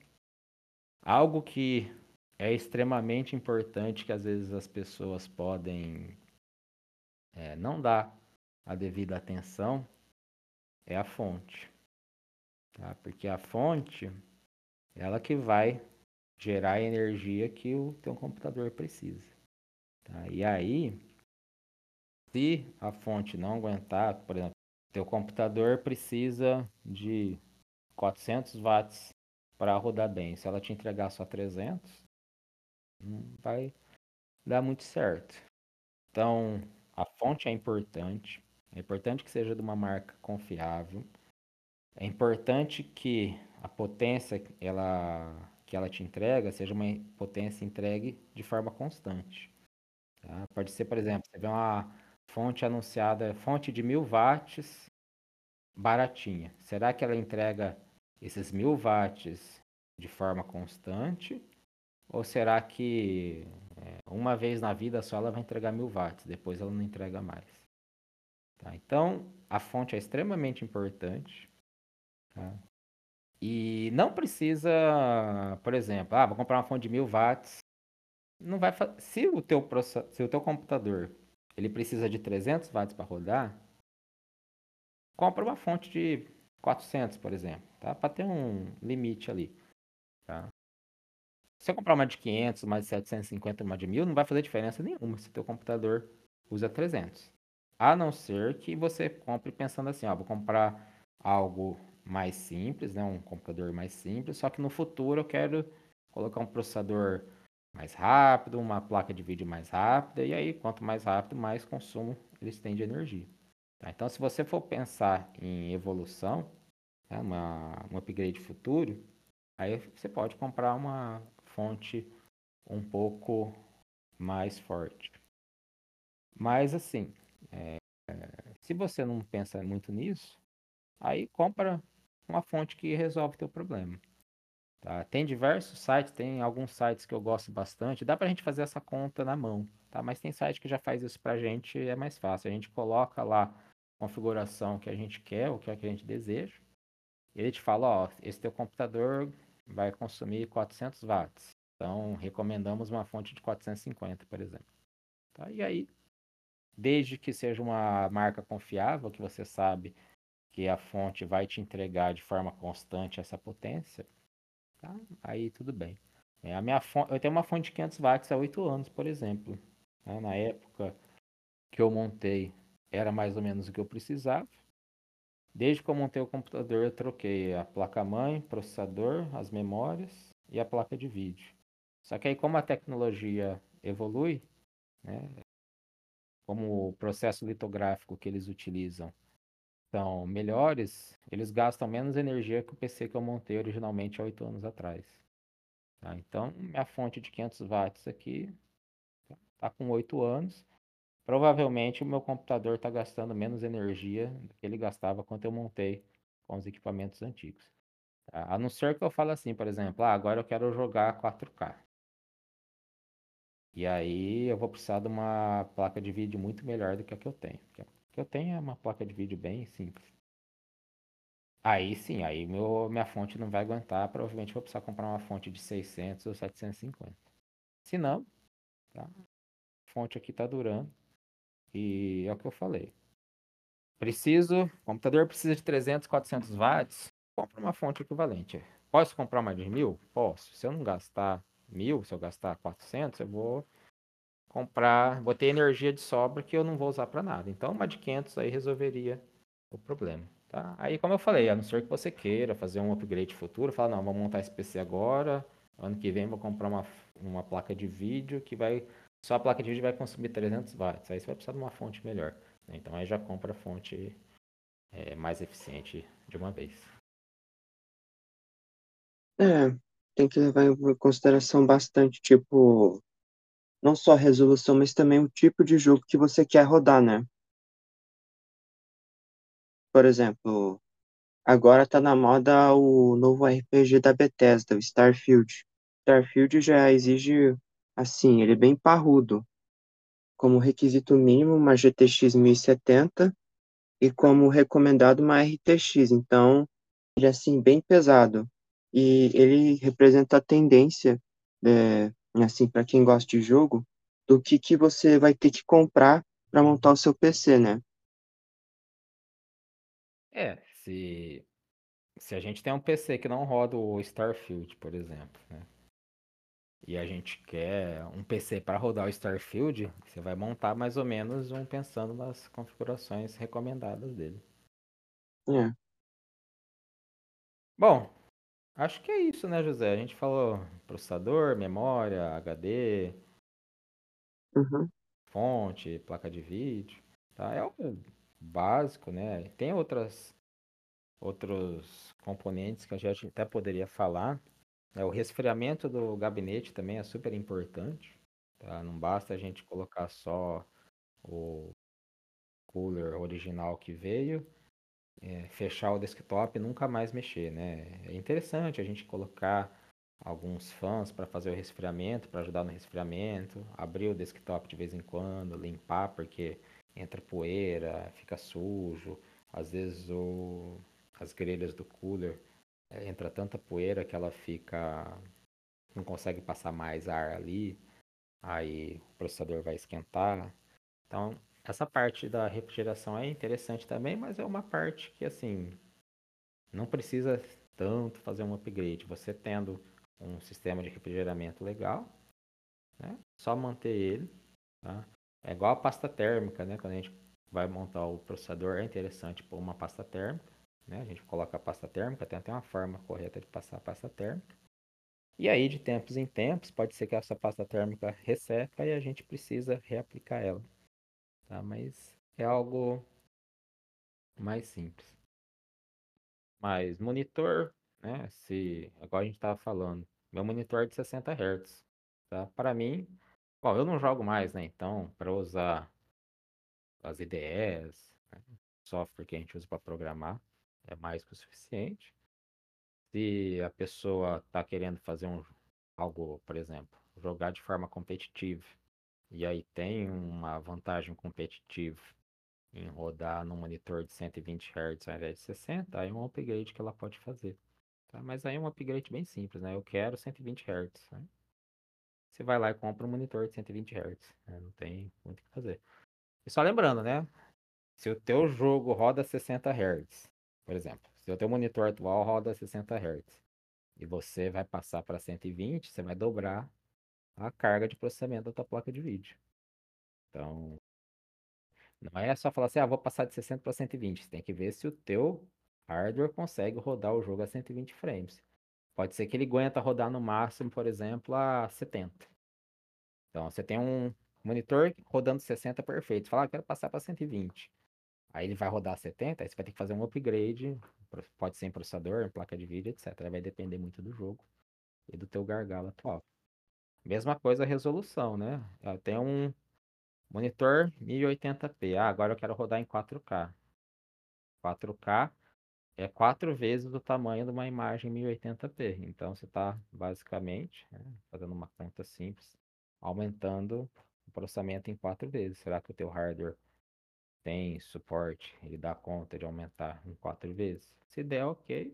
Speaker 1: Algo que é extremamente importante que às vezes as pessoas podem é, não dar a devida atenção é a fonte, tá? Porque a fonte, ela que vai gerar a energia que o teu computador precisa, tá? E aí, se a fonte não aguentar, por exemplo, teu computador precisa de 400 watts para rodar bem. Se ela te entregar só 300, não vai dar muito certo. Então, a fonte é importante. É importante que seja de uma marca confiável. É importante que a potência ela, que ela te entrega seja uma potência entregue de forma constante. Tá? Pode ser, por exemplo, você vê uma fonte anunciada, fonte de mil watts, baratinha. Será que ela entrega esses mil watts de forma constante? Ou será que é, uma vez na vida só ela vai entregar mil watts, depois ela não entrega mais? Tá? Então, a fonte é extremamente importante. Tá? E não precisa, por exemplo, ah, vou comprar uma fonte de mil watts. Não vai se o teu se o teu computador ele precisa de 300 watts para rodar, compra uma fonte de 400, por exemplo, tá? Para ter um limite ali, tá? Se você comprar uma de 500, uma de 750, uma de 1000, não vai fazer diferença nenhuma se o teu computador usa 300. A não ser que você compre pensando assim, ó, vou comprar algo mais simples, né, um computador mais simples, só que no futuro eu quero colocar um processador mais rápido, uma placa de vídeo mais rápida, e aí quanto mais rápido, mais consumo eles têm de energia. Tá? Então, se você for pensar em evolução, né, uma, um upgrade futuro, aí você pode comprar uma fonte um pouco mais forte. Mas assim, é, se você não pensa muito nisso, aí compra uma fonte que resolve teu problema. Tá? Tem diversos sites, tem alguns sites que eu gosto bastante. Dá para a gente fazer essa conta na mão, tá? Mas tem site que já faz isso para a gente, é mais fácil. A gente coloca lá a configuração que a gente quer, o que, é que a gente deseja. Ele te fala, ó, esse teu computador vai consumir 400 watts. Então, recomendamos uma fonte de 450, por exemplo. Tá? E aí, desde que seja uma marca confiável, que você sabe que a fonte vai te entregar de forma constante essa potência, tá? aí tudo bem. É, a minha fonte, eu tenho uma fonte de 500 watts há 8 anos, por exemplo. Né? Na época que eu montei, era mais ou menos o que eu precisava. Desde que eu montei o computador, eu troquei a placa-mãe, processador, as memórias e a placa de vídeo. Só que aí, como a tecnologia evolui, né, como o processo litográfico que eles utilizam são melhores, eles gastam menos energia que o PC que eu montei originalmente há oito anos atrás. Tá? Então, minha fonte de 500 watts aqui está com oito anos. Provavelmente o meu computador está gastando menos energia do que ele gastava quando eu montei com os equipamentos antigos. Tá? A não ser que eu fale assim, por exemplo, ah, agora eu quero jogar 4K. E aí eu vou precisar de uma placa de vídeo muito melhor do que a que eu tenho que eu tenho é uma placa de vídeo bem simples. Aí sim, aí meu, minha fonte não vai aguentar, provavelmente vou precisar comprar uma fonte de 600 ou 750. Se não, tá? a fonte aqui tá durando. E é o que eu falei. Preciso, computador precisa de 300, 400 watts, compra uma fonte equivalente. Posso comprar uma de mil? Posso. Se eu não gastar mil, se eu gastar 400, eu vou comprar, vou ter energia de sobra que eu não vou usar para nada. Então, uma de 500 aí resolveria o problema, tá? Aí, como eu falei, a não ser que você queira fazer um upgrade futuro, fala, não, vou montar esse PC agora, ano que vem vou comprar uma, uma placa de vídeo que vai, só a placa de vídeo vai consumir 300 watts, aí você vai precisar de uma fonte melhor. Né? Então, aí já compra a fonte é, mais eficiente de uma vez.
Speaker 2: É, tem que levar em consideração bastante, tipo, não só a resolução, mas também o tipo de jogo que você quer rodar, né? Por exemplo, agora tá na moda o novo RPG da Bethesda, o Starfield. Starfield já exige, assim, ele é bem parrudo. Como requisito mínimo, uma GTX 1070 e como recomendado uma RTX. Então, ele é assim, bem pesado. E ele representa a tendência é, assim, para quem gosta de jogo, do que, que você vai ter que comprar para montar o seu PC, né?
Speaker 1: É, se, se a gente tem um PC que não roda o Starfield, por exemplo, né? E a gente quer um PC para rodar o Starfield, você vai montar mais ou menos um pensando nas configurações recomendadas dele.
Speaker 2: É.
Speaker 1: Bom, acho que é isso, né, José? A gente falou processador, memória, HD,
Speaker 2: Uhum.
Speaker 1: fonte, placa de vídeo, tá? É o básico, né? Tem outras outros componentes que a gente até poderia falar. É, o resfriamento do gabinete também é super importante, tá? Não basta a gente colocar só o cooler original que veio, é, fechar o desktop e nunca mais mexer, né? É interessante a gente colocar alguns fãs para fazer o resfriamento, para ajudar no resfriamento, abrir o desktop de vez em quando, limpar porque entra poeira, fica sujo, às vezes o, as grelhas do cooler é, entra tanta poeira que ela fica não consegue passar mais ar ali, aí o processador vai esquentar. Então, essa parte da refrigeração é interessante também, mas é uma parte que assim não precisa tanto fazer um upgrade. Você tendo um sistema de refrigeramento legal, né? Só manter ele, tá? É igual a pasta térmica, né? Quando a gente vai montar o processador, é interessante pôr uma pasta térmica, né? A gente coloca a pasta térmica, tem até uma forma correta de passar a pasta térmica. E aí, de tempos em tempos, pode ser que essa pasta térmica resseca e a gente precisa reaplicar ela, tá? Mas é algo mais simples. Mas monitor, né? Se agora a gente estava falando, meu monitor é de 60 Hz, tá? Para mim, bom, eu não jogo mais, né? Então, para usar as IDEs, né? software que a gente usa para programar, é mais que o suficiente. Se a pessoa está querendo fazer um, algo, por exemplo, jogar de forma competitiva, e aí tem uma vantagem competitiva em rodar no monitor de 120 Hz ao invés de 60, aí é um upgrade que ela pode fazer. Tá? Mas aí é um upgrade bem simples, né? Eu quero 120 Hz. Né? Você vai lá e compra um monitor de 120 Hz. Né? Não tem muito o que fazer. E só lembrando, né? Se o teu jogo roda 60 Hz, por exemplo, se o teu monitor atual roda 60 Hz e você vai passar para 120, você vai dobrar a carga de processamento da tua placa de vídeo. Então, não é só falar assim, ah, vou passar de 60 para 120. Você tem que ver se o teu hardware consegue rodar o jogo a 120 frames. Pode ser que ele aguenta rodar no máximo, por exemplo, a 70. Então, você tem um monitor rodando 60 perfeito. Você fala, ah, quero passar para 120. Aí ele vai rodar 70, aí você vai ter que fazer um upgrade. Pode ser em processador, em placa de vídeo, etc. Vai depender muito do jogo e do teu gargalo atual. Mesma coisa a resolução, né? Eu tenho um monitor 1080p. Ah, agora eu quero rodar em 4K. 4K é quatro vezes o tamanho de uma imagem 1080p. Então você está basicamente, né, fazendo uma conta simples, aumentando o processamento em quatro vezes. Será que o teu hardware tem suporte? Ele dá conta de aumentar em quatro vezes? Se der, ok.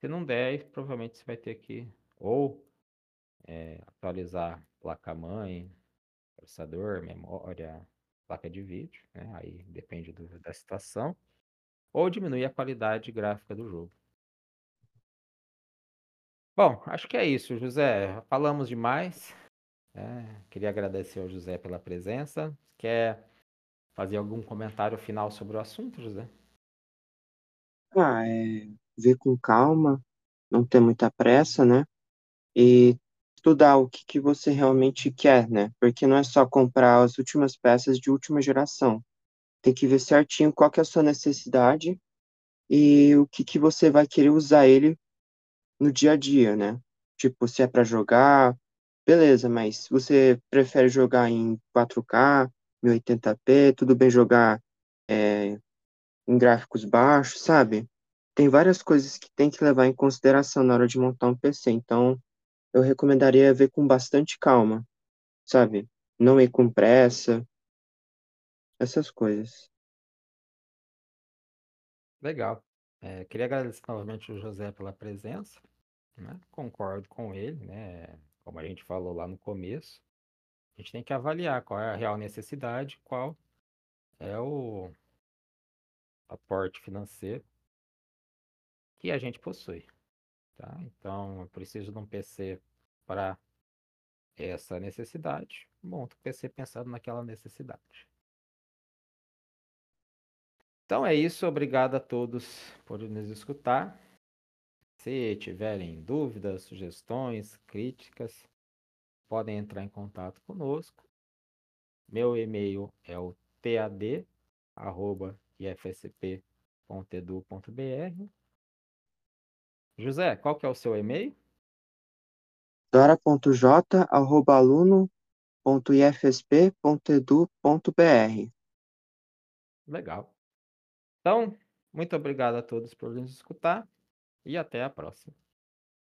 Speaker 1: Se não der, provavelmente você vai ter que ou é, atualizar placa-mãe, processador, memória, placa de vídeo, né? Aí depende do, da situação ou diminuir a qualidade gráfica do jogo. Bom, acho que é isso, José. Falamos demais. É, queria agradecer ao José pela presença. Quer fazer algum comentário final sobre o assunto, José?
Speaker 2: Ah, é ver com calma, não ter muita pressa, né? E estudar o que que você realmente quer, né? Porque não é só comprar as últimas peças de última geração. Tem que ver certinho qual que é a sua necessidade e o que que você vai querer usar ele no dia a dia, né? Tipo, se é para jogar, beleza, mas você prefere jogar em 4K, 1080p, tudo bem jogar é, em gráficos baixos, sabe? Tem várias coisas que tem que levar em consideração na hora de montar um PC, então eu recomendaria ver com bastante calma, sabe? Não ir com pressa, essas coisas.
Speaker 1: Legal. É, queria agradecer novamente o José pela presença. Né? Concordo com ele, né? Como a gente falou lá no começo, a gente tem que avaliar qual é a real necessidade, qual é o aporte financeiro que a gente possui. Tá? Então, eu preciso de um PC para essa necessidade. Monto o PC pensando naquela necessidade. Então é isso, obrigado a todos por nos escutar. Se tiverem dúvidas, sugestões, críticas, podem entrar em contato conosco. Meu e-mail é o tad@ifsp.edu.br. José, qual que é o seu e-mail?
Speaker 2: dora.j.aluno.ifsp.edu.br.
Speaker 1: Legal. Então, muito obrigado a todos por nos escutar e até a próxima.